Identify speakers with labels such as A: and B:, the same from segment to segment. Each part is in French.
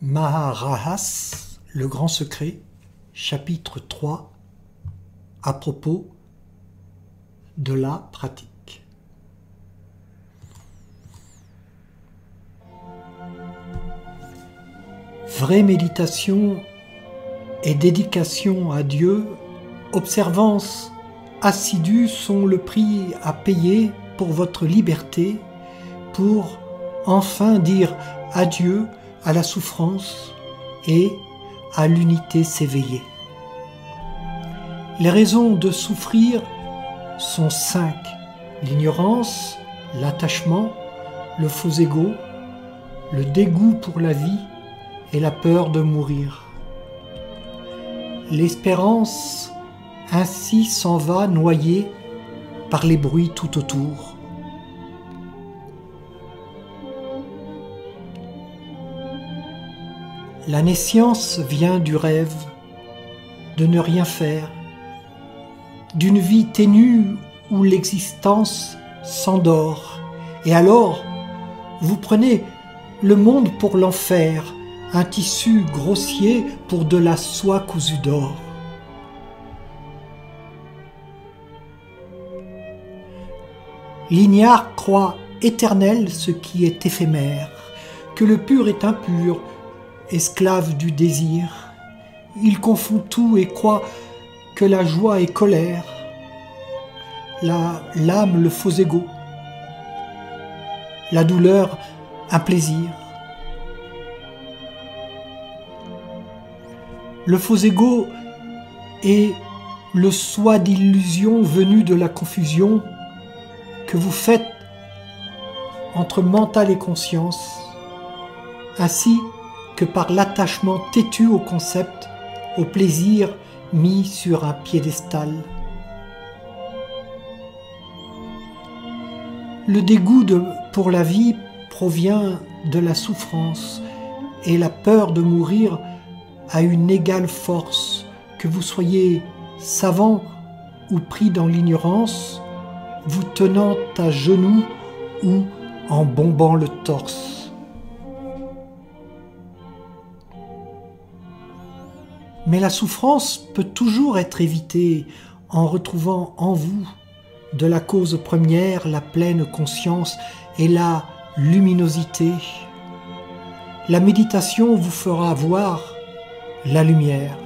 A: Maharahas, le grand secret, chapitre 3, à propos de la pratique. Vraie méditation et dédication à Dieu, observance assidue sont le prix à payer pour votre liberté, pour enfin dire adieu à la souffrance et à l'unité s'éveiller. Les raisons de souffrir sont cinq. L'ignorance, l'attachement, le faux ego, le dégoût pour la vie et la peur de mourir. L'espérance ainsi s'en va noyée par les bruits tout autour. La naissance vient du rêve, de ne rien faire, d'une vie ténue où l'existence s'endort. Et alors, vous prenez le monde pour l'enfer, un tissu grossier pour de la soie cousue d'or. L'ignare croit éternel ce qui est éphémère, que le pur est impur, esclave du désir. Il confond tout et croit que la joie est colère, la l'âme le faux ego, la douleur un plaisir. Le faux ego est le soi d'illusion venu de la confusion que vous faites entre mental et conscience. Ainsi, que par l'attachement têtu au concept, au plaisir mis sur un piédestal. Le dégoût pour la vie provient de la souffrance et la peur de mourir a une égale force que vous soyez savant ou pris dans l'ignorance, vous tenant à genoux ou en bombant le torse. Mais la souffrance peut toujours être évitée en retrouvant en vous de la cause première la pleine conscience et la luminosité. La méditation vous fera voir la lumière.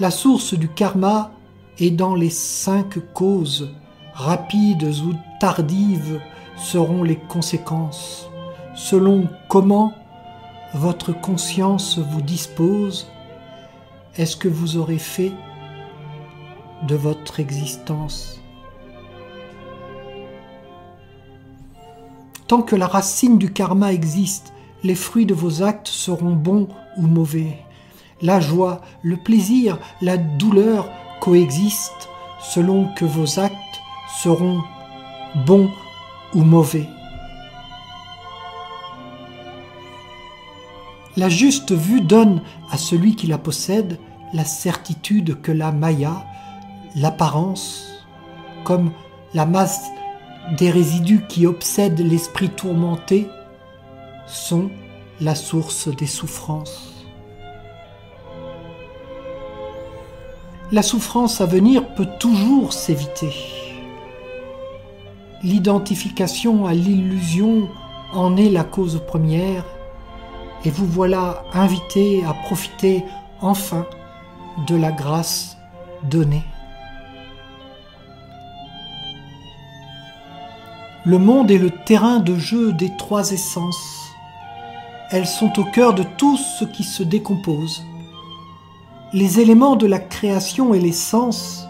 A: La source du karma est dans les cinq causes. Rapides ou tardives seront les conséquences, selon comment votre conscience vous dispose, est-ce que vous aurez fait de votre existence? Tant que la racine du karma existe, les fruits de vos actes seront bons ou mauvais. La joie, le plaisir, la douleur coexistent selon que vos actes seront bons ou mauvais. La juste vue donne à celui qui la possède la certitude que la maya, l'apparence, comme la masse des résidus qui obsèdent l'esprit tourmenté, sont la source des souffrances. La souffrance à venir peut toujours s'éviter. L'identification à l'illusion en est la cause première et vous voilà invité à profiter enfin de la grâce donnée. Le monde est le terrain de jeu des trois essences. Elles sont au cœur de tout ce qui se décompose. Les éléments de la création et l'essence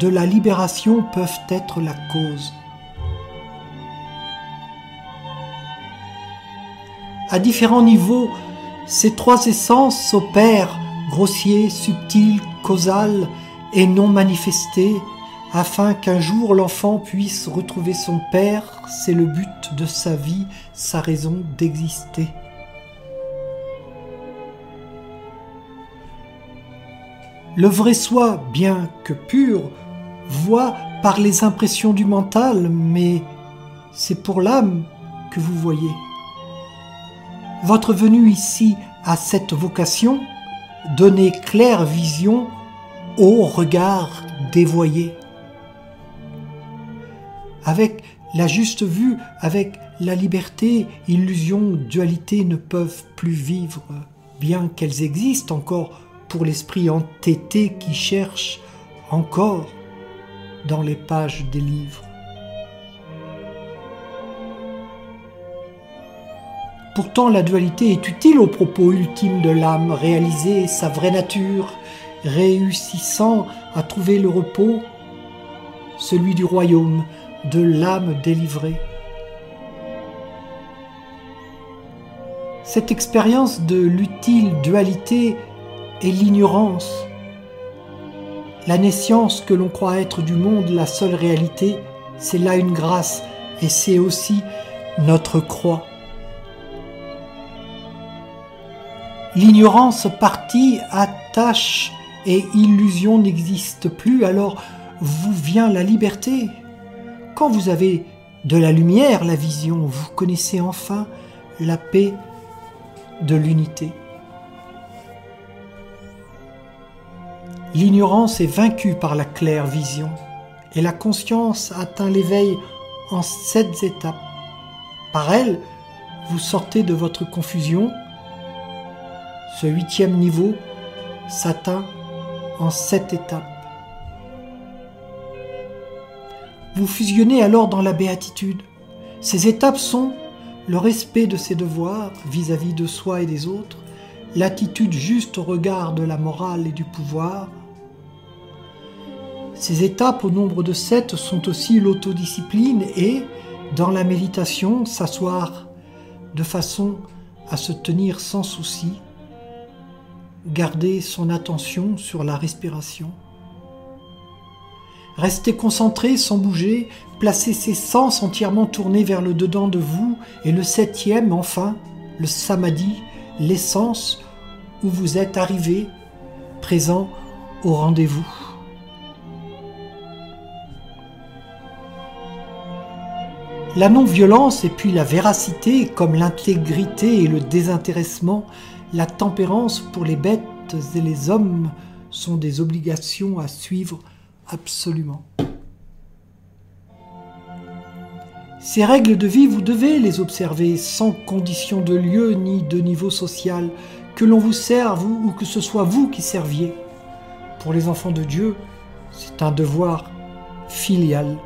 A: de la libération peuvent être la cause. À différents niveaux, ces trois essences opèrent, grossier, subtil, causal et non manifesté, afin qu'un jour l'enfant puisse retrouver son Père, c'est le but de sa vie, sa raison d'exister. Le vrai soi, bien que pur, voit par les impressions du mental, mais c'est pour l'âme que vous voyez. Votre venue ici a cette vocation, donner claire vision au regard dévoyé. Avec la juste vue, avec la liberté, illusion, dualité ne peuvent plus vivre, bien qu'elles existent encore pour l'esprit entêté qui cherche encore dans les pages des livres. Pourtant, la dualité est utile au propos ultime de l'âme, réaliser sa vraie nature, réussissant à trouver le repos, celui du royaume, de l'âme délivrée. Cette expérience de l'utile dualité est l'ignorance. La naissance que l'on croit être du monde la seule réalité, c'est là une grâce et c'est aussi notre croix. L'ignorance partie, attache et illusion n'existe plus, alors vous vient la liberté. Quand vous avez de la lumière, la vision, vous connaissez enfin la paix de l'unité. L'ignorance est vaincue par la claire vision et la conscience atteint l'éveil en sept étapes. Par elle, vous sortez de votre confusion. Ce huitième niveau s'atteint en sept étapes. Vous fusionnez alors dans la béatitude. Ces étapes sont le respect de ses devoirs vis-à-vis de soi et des autres, l'attitude juste au regard de la morale et du pouvoir. Ces étapes au nombre de sept sont aussi l'autodiscipline et, dans la méditation, s'asseoir de façon à se tenir sans souci, garder son attention sur la respiration. Restez concentré sans bouger, placez ses sens entièrement tournés vers le dedans de vous, et le septième, enfin, le samadhi, l'essence où vous êtes arrivé, présent au rendez-vous. La non-violence et puis la véracité, comme l'intégrité et le désintéressement, la tempérance pour les bêtes et les hommes sont des obligations à suivre absolument. Ces règles de vie, vous devez les observer sans condition de lieu ni de niveau social, que l'on vous serve ou que ce soit vous qui serviez. Pour les enfants de Dieu, c'est un devoir filial.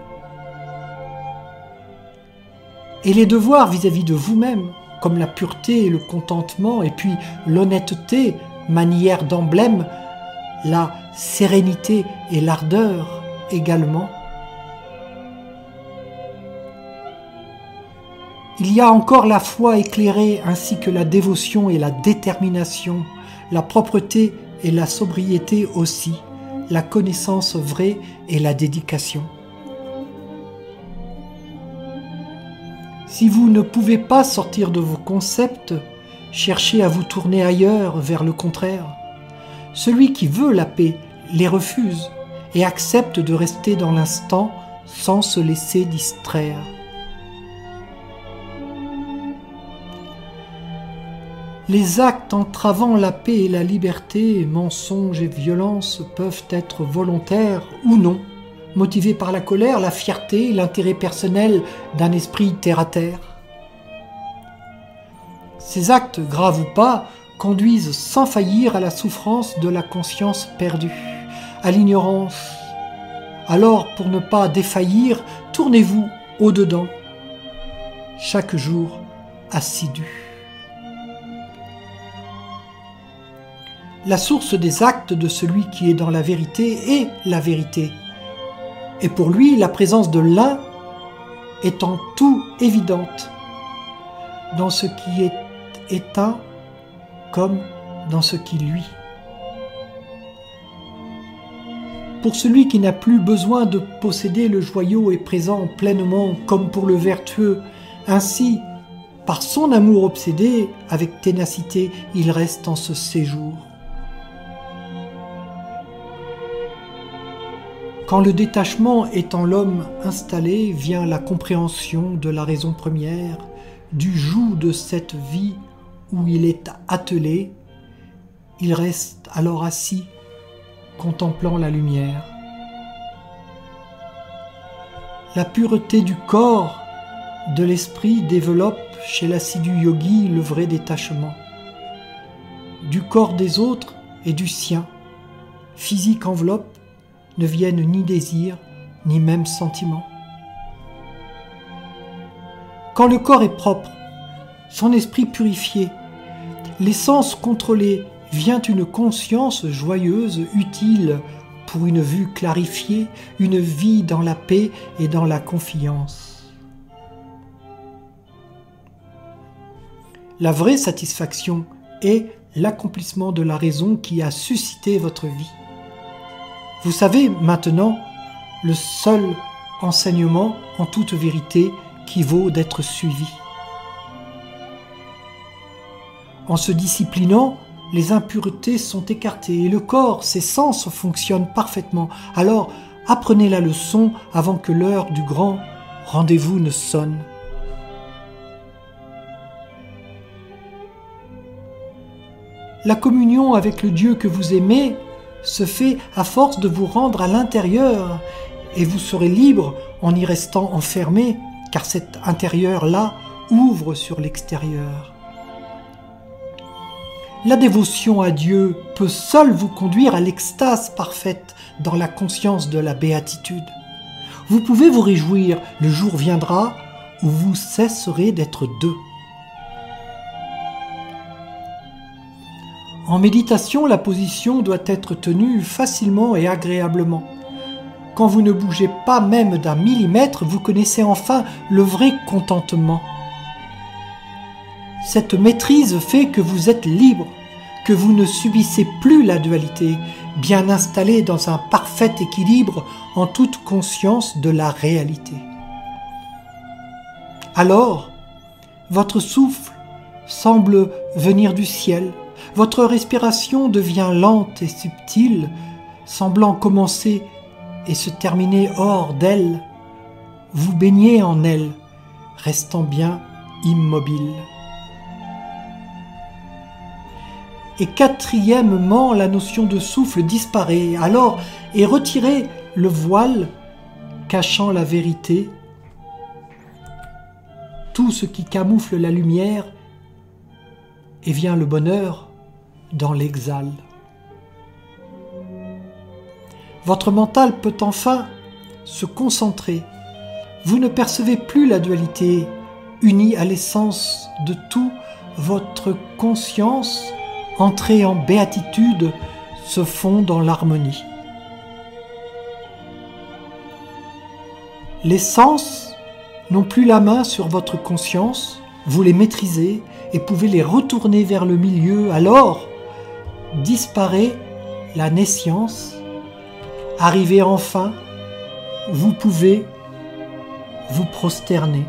A: Et les devoirs vis-à-vis de vous-même, comme la pureté et le contentement, et puis l'honnêteté, manière d'emblème, la sérénité et l'ardeur également. Il y a encore la foi éclairée ainsi que la dévotion et la détermination, la propreté et la sobriété aussi, la connaissance vraie et la dédication. Si vous ne pouvez pas sortir de vos concepts, cherchez à vous tourner ailleurs vers le contraire. Celui qui veut la paix les refuse et accepte de rester dans l'instant sans se laisser distraire. Les actes entravant la paix et la liberté, mensonges et violences peuvent être volontaires ou non, motivés par la colère, la fierté, l'intérêt personnel d'un esprit terre-à-terre. Ces actes, graves ou pas, conduisent sans faillir à la souffrance de la conscience perdue, à l'ignorance. Alors, pour ne pas défaillir, tournez-vous au-dedans, chaque jour assidu. La source des actes de celui qui est dans la vérité est la vérité. Et pour lui, la présence de l'un est en tout évidente. Dans ce qui est éteint, comme dans ce qui lui. Pour celui qui n'a plus besoin de posséder le joyau est présent pleinement comme pour le vertueux, ainsi, par son amour obsédé, avec ténacité, il reste en ce séjour. Quand le détachement est en l'homme installé, vient la compréhension de la raison première, du joug de cette vie où il est attelé. Il reste alors assis, contemplant la lumière. La pureté du corps, de l'esprit développe chez l'assidu yogi le vrai détachement. Du corps des autres et du sien, physique enveloppe, ne viennent ni désir, ni même sentiment. Quand le corps est propre, son esprit purifié, l'essence contrôlée, vient une conscience joyeuse, utile pour une vue clarifiée, une vie dans la paix et dans la confiance. La vraie satisfaction est l'accomplissement de la raison qui a suscité votre vie. Vous savez maintenant le seul enseignement en toute vérité qui vaut d'être suivi. En se disciplinant, les impuretés sont écartées et le corps, ses sens fonctionnent parfaitement. Alors apprenez la leçon avant que l'heure du grand rendez-vous ne sonne. La communion avec le Dieu que vous aimez se fait à force de vous rendre à l'intérieur et vous serez libre en y restant enfermé car cet intérieur-là ouvre sur l'extérieur. La dévotion à Dieu peut seule vous conduire à l'extase parfaite dans la conscience de la béatitude. Vous pouvez vous réjouir, le jour viendra où vous cesserez d'être deux. En méditation, la position doit être tenue facilement et agréablement. Quand vous ne bougez pas même d'un millimètre, vous connaissez enfin le vrai contentement. Cette maîtrise fait que vous êtes libre, que vous ne subissez plus la dualité, bien installé dans un parfait équilibre en toute conscience de la réalité. Alors, votre souffle semble venir du ciel, votre respiration devient lente et subtile, semblant commencer et se terminer hors d'elle. Vous baignez en elle, restant bien immobile. Et quatrièmement, la notion de souffle disparaît alors est retiré le voile cachant la vérité, tout ce qui camoufle la lumière, et vient le bonheur dans l'exal. Votre mental peut enfin se concentrer. Vous ne percevez plus la dualité unie à l'essence de tout. Votre conscience entrer en béatitude, se fond dans l'harmonie. Les sens n'ont plus la main sur votre conscience, vous les maîtrisez et pouvez les retourner vers le milieu, alors disparaît la naissance, arrivez enfin, vous pouvez vous prosterner.